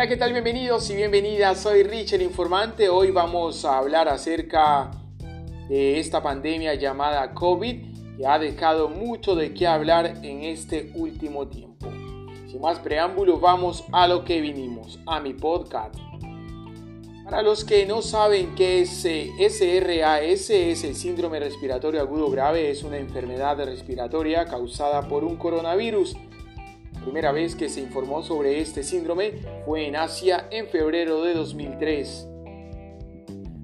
Hola, ¿qué tal? Bienvenidos y bienvenidas. Soy Richard Informante. Hoy vamos a hablar acerca de esta pandemia llamada COVID que ha dejado mucho de qué hablar en este último tiempo. Sin más preámbulos, vamos a lo que vinimos, a mi podcast. Para los que no saben qué es SRAS, es el síndrome respiratorio agudo grave, es una enfermedad respiratoria causada por un coronavirus primera vez que se informó sobre este síndrome fue en Asia en febrero de 2003.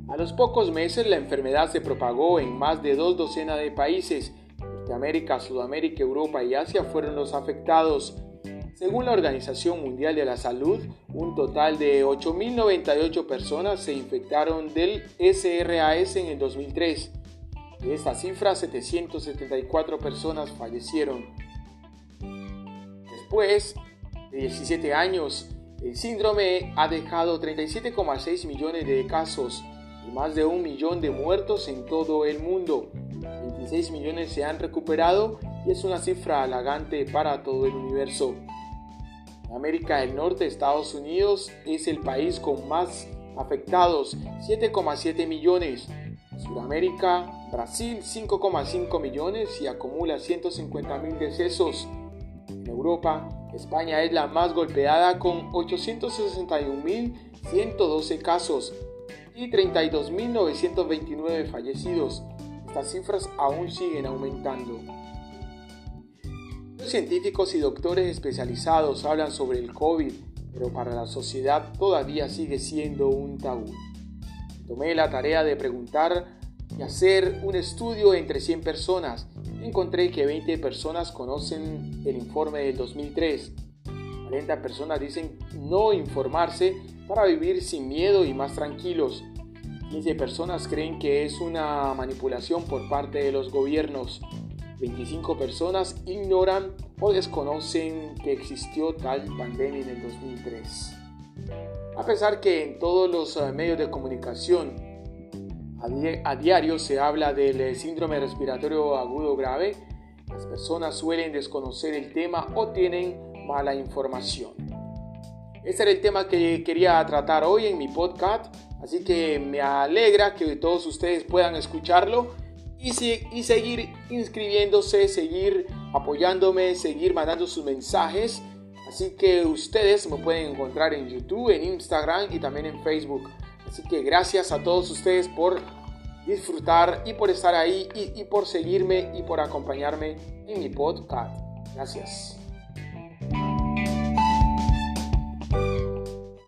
A los pocos meses la enfermedad se propagó en más de dos docenas de países. Norteamérica, Sudamérica, Europa y Asia fueron los afectados. Según la Organización Mundial de la Salud, un total de 8.098 personas se infectaron del SRAS en el 2003. De esta cifra, 774 personas fallecieron. Después de 17 años, el síndrome ha dejado 37,6 millones de casos y más de un millón de muertos en todo el mundo. 26 millones se han recuperado y es una cifra halagante para todo el universo. En América del Norte, Estados Unidos es el país con más afectados, 7,7 millones. Sudamérica, Brasil 5,5 millones y acumula 150 mil decesos. En Europa, España es la más golpeada con 861.112 casos y 32.929 fallecidos. Estas cifras aún siguen aumentando. Los científicos y doctores especializados hablan sobre el COVID, pero para la sociedad todavía sigue siendo un tabú. Tomé la tarea de preguntar y hacer un estudio entre 100 personas encontré que 20 personas conocen el informe del 2003. 40 personas dicen no informarse para vivir sin miedo y más tranquilos. 15 personas creen que es una manipulación por parte de los gobiernos. 25 personas ignoran o desconocen que existió tal pandemia en el 2003. A pesar que en todos los eh, medios de comunicación a, diario se habla del eh, síndrome respiratorio agudo grave. Las personas suelen desconocer el tema o tienen mala información. Este era el tema que quería tratar hoy en mi podcast, así que me alegra que todos ustedes puedan escucharlo y seguir inscribiéndose, seguir apoyándome, seguir mandando sus mensajes. Así que ustedes me pueden encontrar en YouTube, en Instagram y también en Facebook. Así que gracias a todos ustedes por disfrutar y por estar ahí y, y por seguirme y por acompañarme en mi podcast. Gracias.